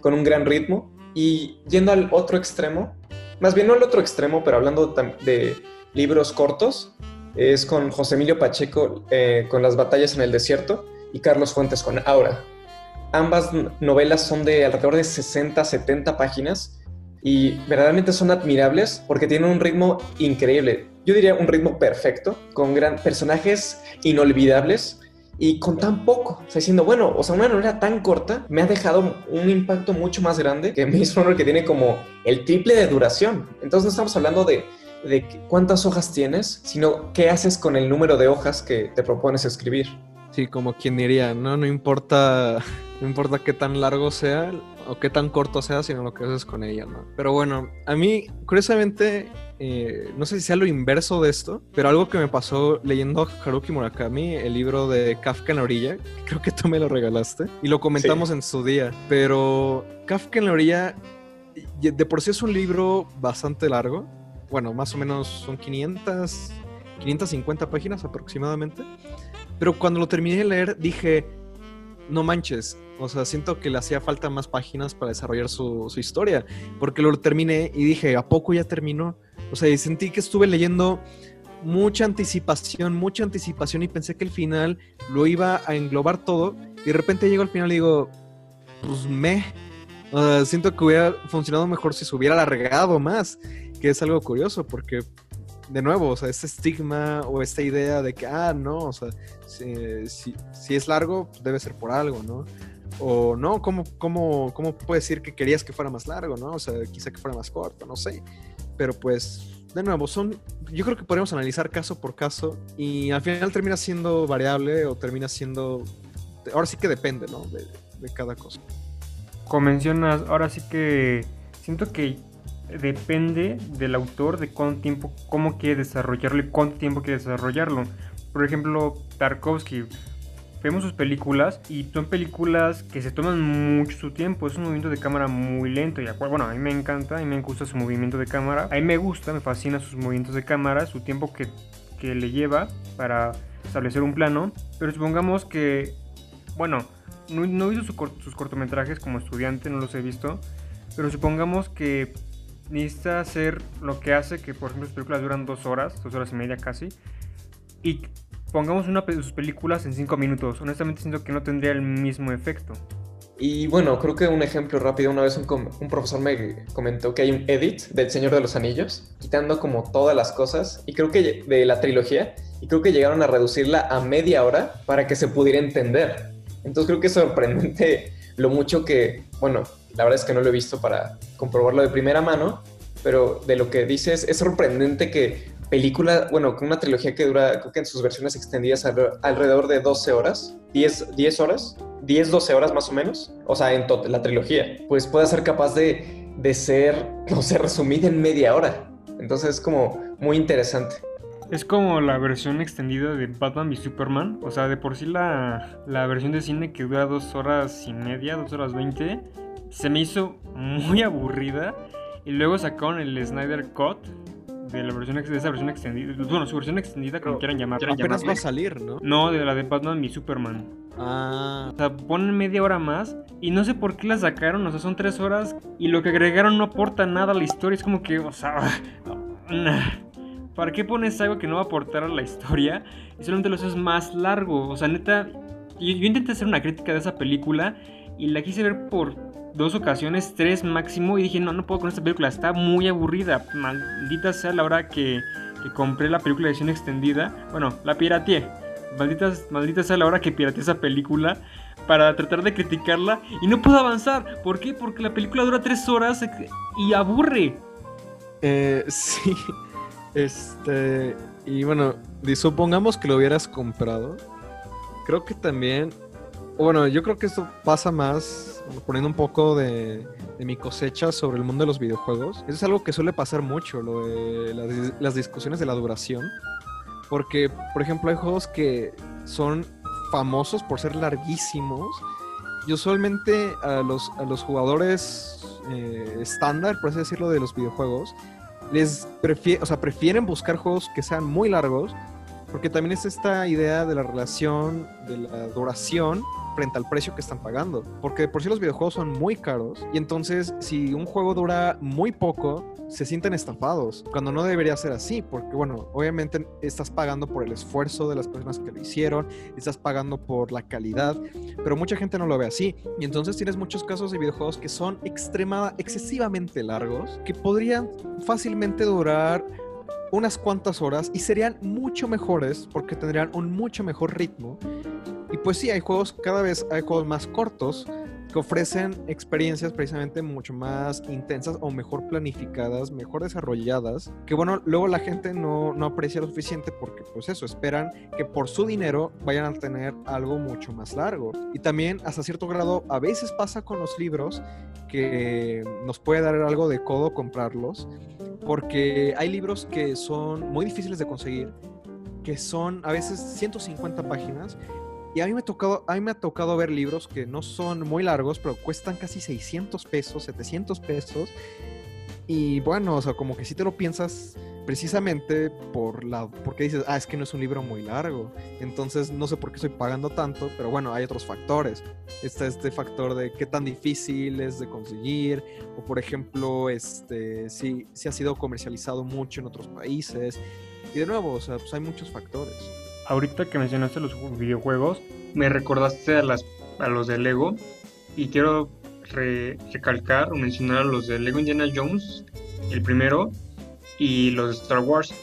con un gran ritmo. Y yendo al otro extremo, más bien no al otro extremo, pero hablando de libros cortos, es con José Emilio Pacheco eh, con Las batallas en el desierto y Carlos Fuentes con Aura. Ambas novelas son de alrededor de 60, 70 páginas y verdaderamente son admirables porque tienen un ritmo increíble. Yo diría un ritmo perfecto, con gran personajes inolvidables y con tan poco. O sea, diciendo, bueno, o sea, una novela tan corta me ha dejado un impacto mucho más grande que Maze Runner que tiene como el triple de duración. Entonces no estamos hablando de, de cuántas hojas tienes, sino qué haces con el número de hojas que te propones escribir. Sí, como quien diría, no, no importa, no importa qué tan largo sea, o qué tan corto sea, sino lo que haces con ella, ¿no? Pero bueno, a mí, curiosamente, eh, no sé si sea lo inverso de esto, pero algo que me pasó leyendo Haruki Murakami, el libro de Kafka en la orilla, creo que tú me lo regalaste y lo comentamos en su día, pero Kafka en la orilla, de por sí es un libro bastante largo, bueno, más o menos son 500, 550 páginas aproximadamente, pero cuando lo terminé de leer dije, no manches, o sea, siento que le hacía falta más páginas para desarrollar su, historia, porque lo terminé y dije, ¿a poco ya terminó? O sea, y sentí que estuve leyendo mucha anticipación, mucha anticipación y pensé que el final lo iba a englobar todo y de repente llego al final y digo, pues me, siento que hubiera funcionado mejor si se hubiera alargado más, que es algo curioso porque de nuevo, o sea, este estigma o esta idea de que, ah, no, o sea, si, si es largo, debe ser por algo, ¿no? O no, ¿cómo, cómo, cómo puedes decir que querías que fuera más largo, no? O sea, quizá que fuera más corto, no sé. Pero pues, de nuevo, son, yo creo que podemos analizar caso por caso y al final termina siendo variable o termina siendo, ahora sí que depende, ¿no? De, de cada cosa. Como mencionas, ahora sí que siento que depende del autor de cuánto tiempo, cómo quiere desarrollarlo y cuánto tiempo quiere desarrollarlo. Por ejemplo, Tarkovsky vemos sus películas y son películas que se toman mucho su tiempo. Es un movimiento de cámara muy lento y bueno, a mí me encanta, a mí me gusta su movimiento de cámara. A mí me gusta, me fascina sus movimientos de cámara, su tiempo que, que le lleva para establecer un plano. Pero supongamos que, bueno, no, no he visto sus cortometrajes como estudiante, no los he visto. Pero supongamos que necesita hacer lo que hace que, por ejemplo, sus películas duran dos horas, dos horas y media casi. Y pongamos una de sus películas en cinco minutos. Honestamente siento que no tendría el mismo efecto. Y bueno, creo que un ejemplo rápido, una vez un, profesor me comentó que hay un edit del Señor de los Anillos, quitando como todas las cosas, y creo que de la trilogía, y creo que llegaron a reducirla a media hora para que se pudiera entender. Entonces creo que es sorprendente lo mucho que, bueno, la verdad es que no lo he visto para comprobarlo de primera mano, pero de lo que dices es sorprendente que película, bueno, con una trilogía que dura, creo que en sus versiones extendidas alrededor de 12 horas, 10, 10 horas, 10, 12 horas más o menos, o sea, en la trilogía, pues puede ser capaz de, de ser, no sé, resumida en media hora. Entonces es como muy interesante. Es como la versión extendida de Batman y Superman. O sea, de por sí la, la versión de cine que dura dos horas y media, dos horas veinte, se me hizo muy aburrida. Y luego sacaron el Snyder Cut, de la versión de esa versión extendida. Bueno, su versión extendida, como quieran llamar. Apenas va a salir, ¿no? No, de la de Batman y Superman. Ah. O sea, ponen media hora más y no sé por qué la sacaron, o sea, son tres horas y lo que agregaron no aporta nada a la historia. Es como que, o sea, ¿para qué pones algo que no va a aportar a la historia y solamente lo haces más largo? O sea, neta, yo, yo intenté hacer una crítica de esa película y la quise ver por dos ocasiones, tres máximo, y dije, no, no puedo con esta película, está muy aburrida. Maldita sea la hora que, que compré la película de edición extendida. Bueno, la pirateé. Maldita, maldita sea la hora que pirateé esa película para tratar de criticarla y no puedo avanzar. ¿Por qué? Porque la película dura tres horas y aburre. Eh, sí. Este. Y bueno, supongamos que lo hubieras comprado. Creo que también. Bueno, yo creo que esto pasa más poniendo un poco de, mi cosecha sobre el mundo de los videojuegos. Eso es algo que suele pasar mucho, lo de las, discusiones de la duración. Porque, por ejemplo, hay juegos que son famosos por ser larguísimos. Y usualmente a los, a los jugadores eh, estándar, por así decirlo, de los videojuegos, les prefieren, o sea, prefieren buscar juegos que sean muy largos, porque también es esta idea de la relación de la duración frente al precio que están pagando. Porque por sí los videojuegos son muy caros y entonces si un juego dura muy poco, se sienten estafados, cuando no debería ser así, porque bueno, obviamente estás pagando por el esfuerzo de las personas que lo hicieron, estás pagando por la calidad, pero mucha gente no lo ve así. Y entonces tienes muchos casos de videojuegos que son extremada, excesivamente largos, que podrían fácilmente durar unas cuantas horas y serían mucho mejores porque tendrían un mucho mejor ritmo. Y pues sí, hay juegos, cada vez hay juegos más cortos que ofrecen experiencias precisamente mucho más intensas o mejor planificadas, mejor desarrolladas, que bueno, luego la gente no, no aprecia lo suficiente porque pues eso, esperan que por su dinero vayan a tener algo mucho más largo. Y también hasta cierto grado a veces pasa con los libros que nos puede dar algo de codo comprarlos, porque hay libros que son muy difíciles de conseguir, que son a veces 150 páginas y a mí, me ha tocado, a mí me ha tocado ver libros que no son muy largos, pero cuestan casi 600 pesos, 700 pesos. Y bueno, o sea, como que si te lo piensas precisamente por la, porque dices, ah, es que no es un libro muy largo. Entonces no sé por qué estoy pagando tanto, pero bueno, hay otros factores. Está este factor de qué tan difícil es de conseguir, o por ejemplo, este, si, si ha sido comercializado mucho en otros países. Y de nuevo, o sea, pues hay muchos factores ahorita que mencionaste los videojuegos, me recordaste a, las, a los de Lego y quiero recalcar o mencionar a los de Lego Indiana Jones, el primero, y los de Star Wars,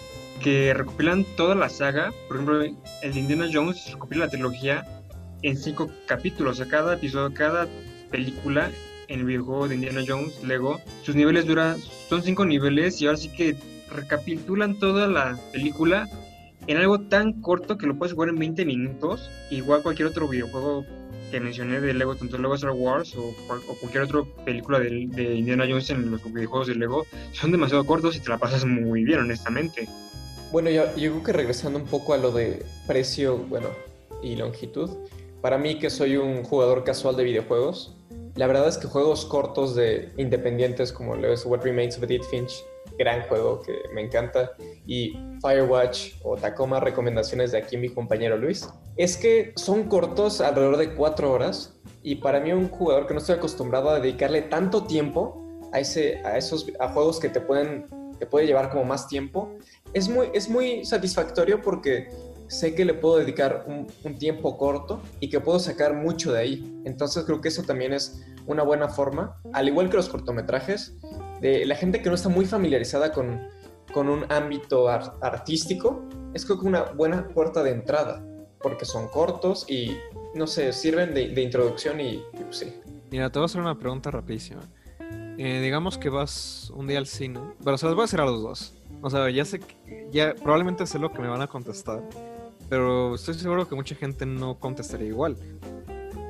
que recopilan toda la saga. Por ejemplo, el de Indiana Jones recopila la trilogía en cinco capítulos. O cada episodio, cada película en el videojuego de Indiana Jones, Lego, sus niveles duran, son cinco niveles y ahora sí que recapitulan toda la película en algo tan corto que lo puedes jugar en 20 minutos, igual cualquier otro videojuego que mencioné de Lego, tanto Lego Star Wars o, cualquier otra película de, Indiana Jones en los videojuegos de Lego, son demasiado cortos y te la pasas muy bien, honestamente. Bueno, yo, creo que regresando un poco a lo de precio, bueno, y longitud, para mí que soy un jugador casual de videojuegos, la verdad es que juegos cortos de independientes como es What Remains of Edith Finch gran juego que me encanta. Y Firewatch o Tacoma, recomendaciones de aquí mi compañero Luis, es que son cortos alrededor de cuatro horas. Y para mí un jugador que no estoy acostumbrado a dedicarle tanto tiempo a, ese, a esos a juegos que te pueden te puede llevar como más tiempo, es muy, es muy satisfactorio porque sé que le puedo dedicar un, un, tiempo corto y que puedo sacar mucho de ahí. Entonces creo que eso también es una buena forma, al igual que los cortometrajes, de la gente que no está muy familiarizada con, con un ámbito artístico, es creo que una buena puerta de entrada, porque son cortos y, no sé, sirven de, introducción y, pues, sí. Mira, te voy a hacer una pregunta rapidísima. Eh, digamos que vas un día al cine, pero se las voy a hacer a los dos. O sea, ya sé que, ya probablemente sé lo que me van a contestar, pero estoy seguro que mucha gente no contestaría igual.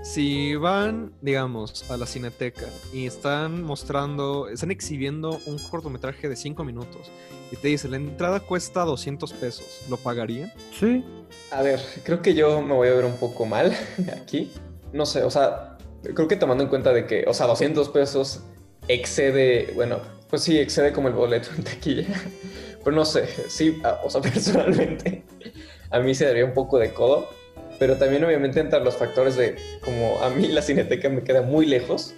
Si van, digamos, a la cineteca y están mostrando, están exhibiendo un cortometraje de 5 minutos y te dice, la entrada cuesta 200 pesos, ¿lo pagarían? Sí. A ver, creo que yo me voy a ver un poco mal aquí. No sé, o sea, creo que tomando en cuenta de que, o sea, 200 pesos excede, bueno, pues sí, excede como el boleto en taquilla. Pero no sé, sí, o sea, personalmente a mí se daría un poco de codo, pero también obviamente entran los factores de como a mí la cineteca me queda muy lejos.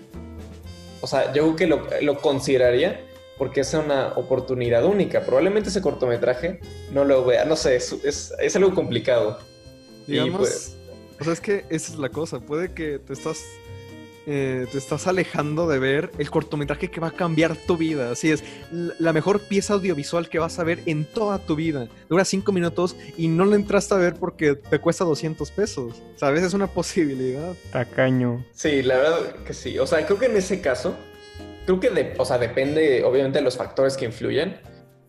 O sea, yo creo que lo, lo consideraría porque es una oportunidad única. Probablemente ese cortometraje no lo vea, no sé, es, es, es algo complicado. Digamos, pues, o sea, es que esa es la cosa, puede que te estás eh, te estás alejando de ver el cortometraje que va a cambiar tu vida. Así es, la mejor pieza audiovisual que vas a ver en toda tu vida. Dura cinco minutos y no lo entraste a ver porque te cuesta 200 pesos. ¿Sabes? Es una posibilidad. Tacaño. Sí, la verdad que sí. O sea, creo que en ese caso, creo que, de, o sea, depende obviamente de los factores que influyen.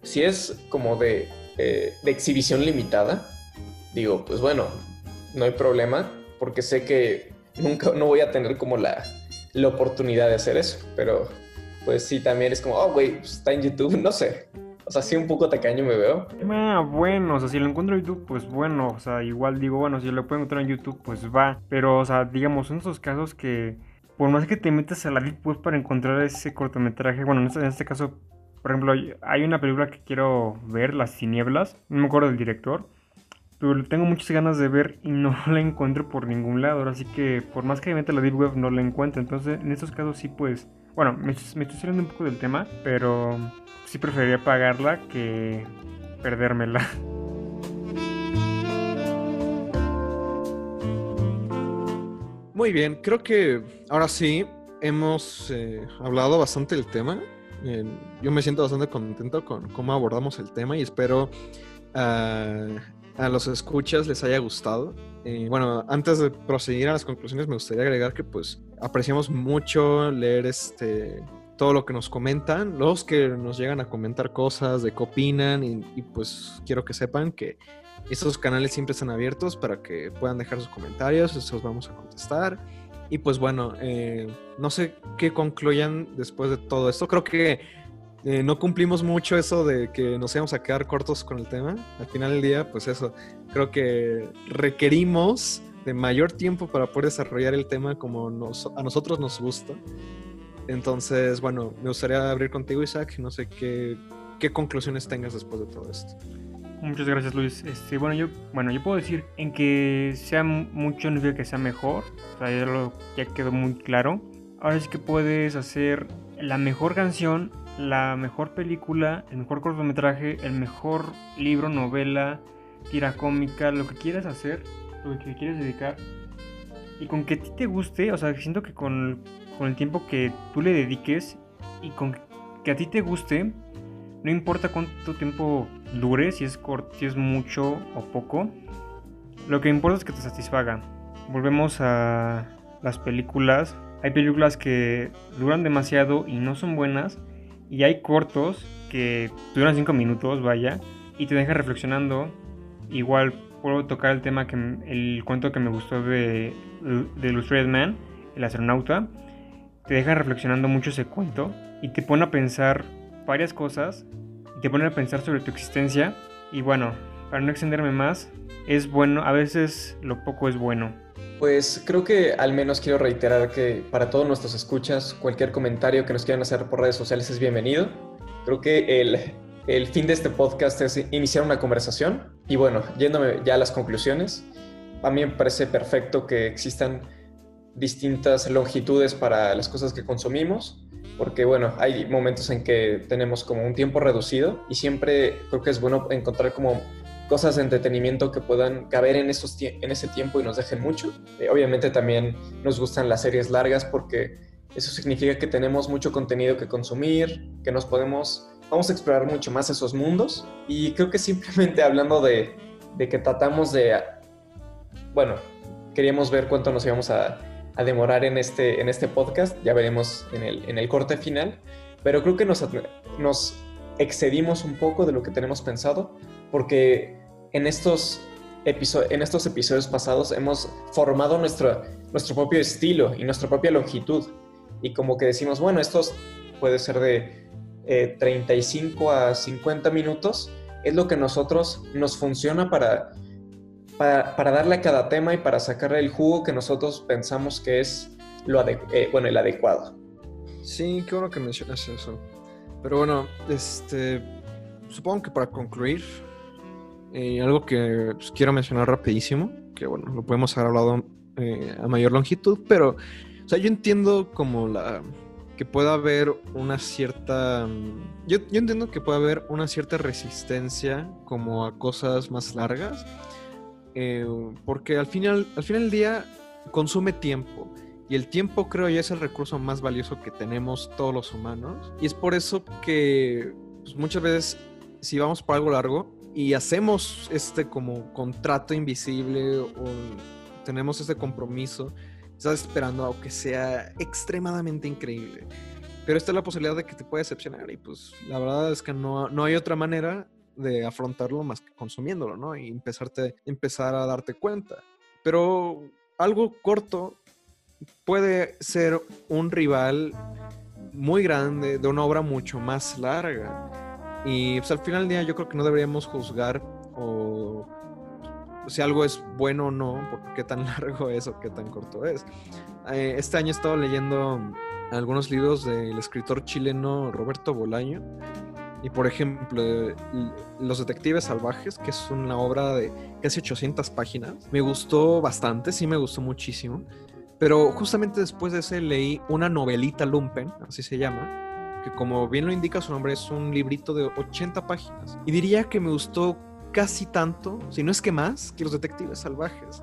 Si es como de, eh, de exhibición limitada, digo, pues bueno, no hay problema porque sé que nunca no voy a tener como la, la oportunidad de hacer eso. Pero pues sí, también es como, oh, güey, pues, está en YouTube, no sé. O sea, sí un poco tacaño me veo. Ah, bueno, o sea, si lo encuentro en YouTube, pues bueno, o sea, igual digo, bueno, si lo puedo encontrar en YouTube, pues va. Pero, o sea, digamos, en esos casos que, por más que te metas a la Deep Web para encontrar ese cortometraje, bueno, en este, en este caso, por ejemplo, hay una película que quiero ver, Las Tinieblas, no me acuerdo del director, tengo muchas ganas de ver y no la encuentro por ningún lado. Así que por más que me meta la Deep Web no la encuentro. Entonces en estos casos sí pues... Bueno, me, estoy saliendo un poco del tema, pero sí preferiría pagarla que perdérmela. Muy bien, creo que ahora sí hemos eh, hablado bastante del tema. yo me siento bastante contento con cómo abordamos el tema y espero uh, a los escuchas les haya gustado. Y bueno, antes de proseguir a las conclusiones, me gustaría agregar que pues apreciamos mucho leer este todo lo que nos comentan, los que nos llegan a comentar cosas, de qué opinan, y, pues quiero que sepan que estos canales siempre están abiertos para que puedan dejar sus comentarios, esos vamos a contestar. Y pues bueno, eh, no sé qué concluyan después de todo esto. Creo que eh, no cumplimos mucho eso de que nos íbamos a quedar cortos con el tema. Al final del día, pues eso, creo que requerimos de mayor tiempo para poder desarrollar el tema como nos, a nosotros nos gusta. Entonces, bueno, me gustaría abrir contigo, Isaac. No sé qué, qué conclusiones tengas después de todo esto. Muchas gracias, Luis. Este, bueno, yo, bueno, yo puedo decir en que sea mucho nivel que sea mejor. O sea, ya, lo, ya quedó muy claro. Ahora sí que puedes hacer la mejor canción la mejor película, el mejor cortometraje, el mejor libro, novela, tira cómica, lo que quieras hacer, lo que quieres dedicar. Y con que a ti te guste, o sea, siento que con, el tiempo que tú le dediques y con que a ti te guste, no importa cuánto tiempo dure, si es, corto, si es mucho o poco, lo que importa es que te satisfaga. Volvemos a las películas. Hay películas que duran demasiado y no son buenas y hay cortos que duran 5 minutos, vaya, y te dejan reflexionando. Igual puedo tocar el tema que el cuento que me gustó de, de Illustrated Man, el astronauta. Te deja reflexionando mucho ese cuento y te pone a pensar varias cosas. Y te pone a pensar sobre tu existencia. Y bueno, para no extenderme más, es bueno, a veces lo poco es bueno. Pues creo que al menos quiero reiterar que para todos nuestros escuchas, cualquier comentario que nos quieran hacer por redes sociales es bienvenido. Creo que el, el fin de este podcast es iniciar una conversación. Y bueno, yéndome ya a las conclusiones, a mí me parece perfecto que existan distintas longitudes para las cosas que consumimos, porque bueno, hay momentos en que tenemos como un tiempo reducido y siempre creo que es bueno encontrar como cosas de entretenimiento que puedan caber en, esos en ese tiempo y nos dejen mucho. Eh, obviamente también nos gustan las series largas porque eso significa que tenemos mucho contenido que consumir, que nos podemos, vamos a explorar mucho más esos mundos. Y creo que simplemente hablando de, de que tratamos de, bueno, queríamos ver cuánto nos íbamos a, a, demorar en este, en este podcast, ya veremos en el, en el corte final, pero creo que nos, nos excedimos un poco de lo que tenemos pensado porque en estos, en estos episodios pasados hemos formado nuestro, nuestro propio estilo y nuestra propia longitud. Y como que decimos, bueno, estos puede ser de 35 eh, a 50 minutos, es lo que nosotros nos funciona para, para, darle a cada tema y para sacarle el jugo que nosotros pensamos que es lo eh, bueno, el adecuado. Sí, qué bueno que mencionas eso. Pero bueno, este, supongo que para concluir, eh, algo que pues, quiero mencionar rapidísimo, que bueno, lo podemos haber hablado eh, a mayor longitud, pero, o sea, yo entiendo como la que pueda haber una cierta... mm, Yo, yo entiendo que puede haber una cierta resistencia como a cosas más largas, eh, porque al final, al final del día consume tiempo. Y el tiempo creo yo es el recurso más valioso que tenemos todos los humanos. Y es por eso que pues, muchas veces si vamos por algo largo y hacemos este como contrato invisible o tenemos este compromiso, estás esperando a que sea extremadamente increíble. Pero esta es la posibilidad de que te pueda decepcionar y pues la verdad es que no, no hay otra manera de afrontarlo más que consumiéndolo, ¿no? Y empezarte, empezar a darte cuenta. Pero algo corto puede ser un rival muy grande de una obra mucho más larga. Y pues al final del día yo creo que no deberíamos juzgar o si algo es bueno o no, por qué tan largo es o qué tan corto es. Eh, este año he estado leyendo algunos libros del escritor chileno Roberto Bolaño. Y por ejemplo, eh, Los Detectives Salvajes, que es una obra de casi 800 páginas, me gustó bastante, sí me gustó muchísimo. Pero justamente después de ese leí una novelita Lumpen, así se llama, que como bien lo indica su nombre es un librito de 80 páginas. Y diría que me gustó casi tanto, si no es que más, que Los Detectives Salvajes.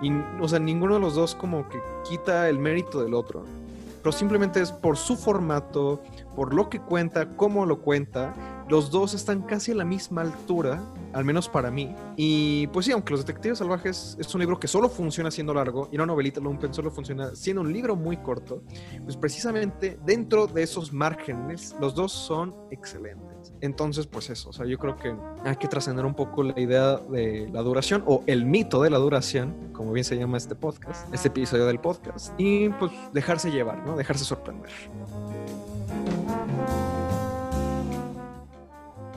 Y, o sea, ninguno de los dos como que quita el mérito del otro. Pero simplemente es por su formato, por lo que cuenta, cómo lo cuenta. Los dos están casi a la misma altura, al menos para mí. Y pues sí, aunque Los Detectives Salvajes es un libro que solo funciona siendo largo y una novelita Lumpen solo funciona siendo un libro muy corto, pues precisamente dentro de esos márgenes, los dos son excelentes. Entonces, pues eso, o sea, yo creo que hay que trascender un poco la idea de la duración o el mito de la duración, como bien se llama este podcast, este episodio del podcast, y pues dejarse llevar, ¿no? Dejarse sorprender.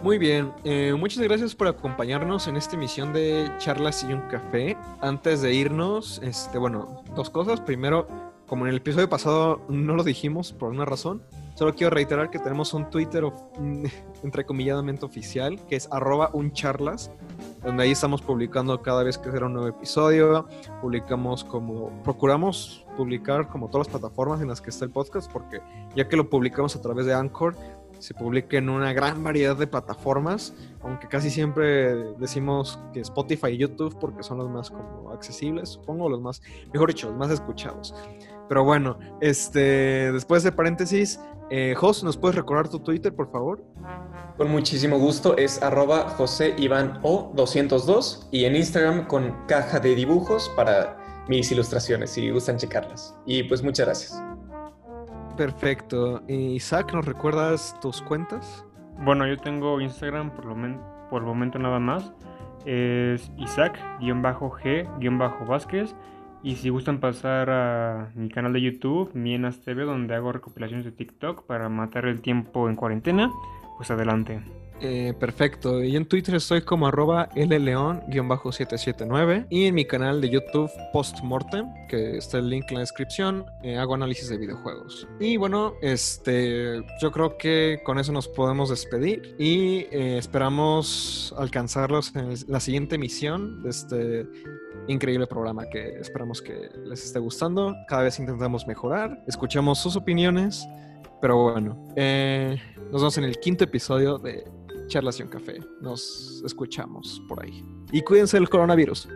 Muy bien, eh, muchas gracias por acompañarnos en esta emisión de Charlas y un Café. Antes de irnos, este, bueno, dos cosas. Primero, como en el episodio pasado no lo dijimos por una razón, solo quiero reiterar que tenemos un Twitter entrecomilladamente oficial, que es arroba uncharlas, donde ahí estamos publicando cada vez que será un nuevo episodio. Publicamos como, procuramos publicar como todas las plataformas en las que está el podcast, porque ya que lo publicamos a través de Anchor, se publica en una gran variedad de plataformas, aunque casi siempre decimos que Spotify y YouTube porque son los más como accesibles, supongo, los más, mejor dicho, los más escuchados. Pero bueno, este, después de paréntesis, eh, Jos, ¿nos puedes recordar tu Twitter, por favor? Con muchísimo gusto es arroba José Iván O 202 y en Instagram con caja de dibujos para mis ilustraciones si gustan checarlas. Y pues muchas gracias. Perfecto. Eh, Isaac, ¿nos recuerdas tus cuentas? Bueno, yo tengo Instagram por, lo por el momento nada más. Es Isaac-G-Vázquez. Y si gustan pasar a mi canal de YouTube, Mienas TV, donde hago recopilaciones de TikTok para matar el tiempo en cuarentena, pues adelante. Eh, perfecto. Y en Twitter estoy como arroba lleon-779. Y en mi canal de YouTube Postmortem, que está el link en la descripción, eh, hago análisis de videojuegos. Y bueno, este, yo creo que con eso nos podemos despedir. Y eh, esperamos alcanzarlos en la siguiente emisión de este increíble programa que esperamos que les esté gustando. Cada vez intentamos mejorar, escuchamos sus opiniones. Pero bueno, nos vemos en el quinto episodio de Un Café. Nos escuchamos por ahí. Y cuídense del coronavirus.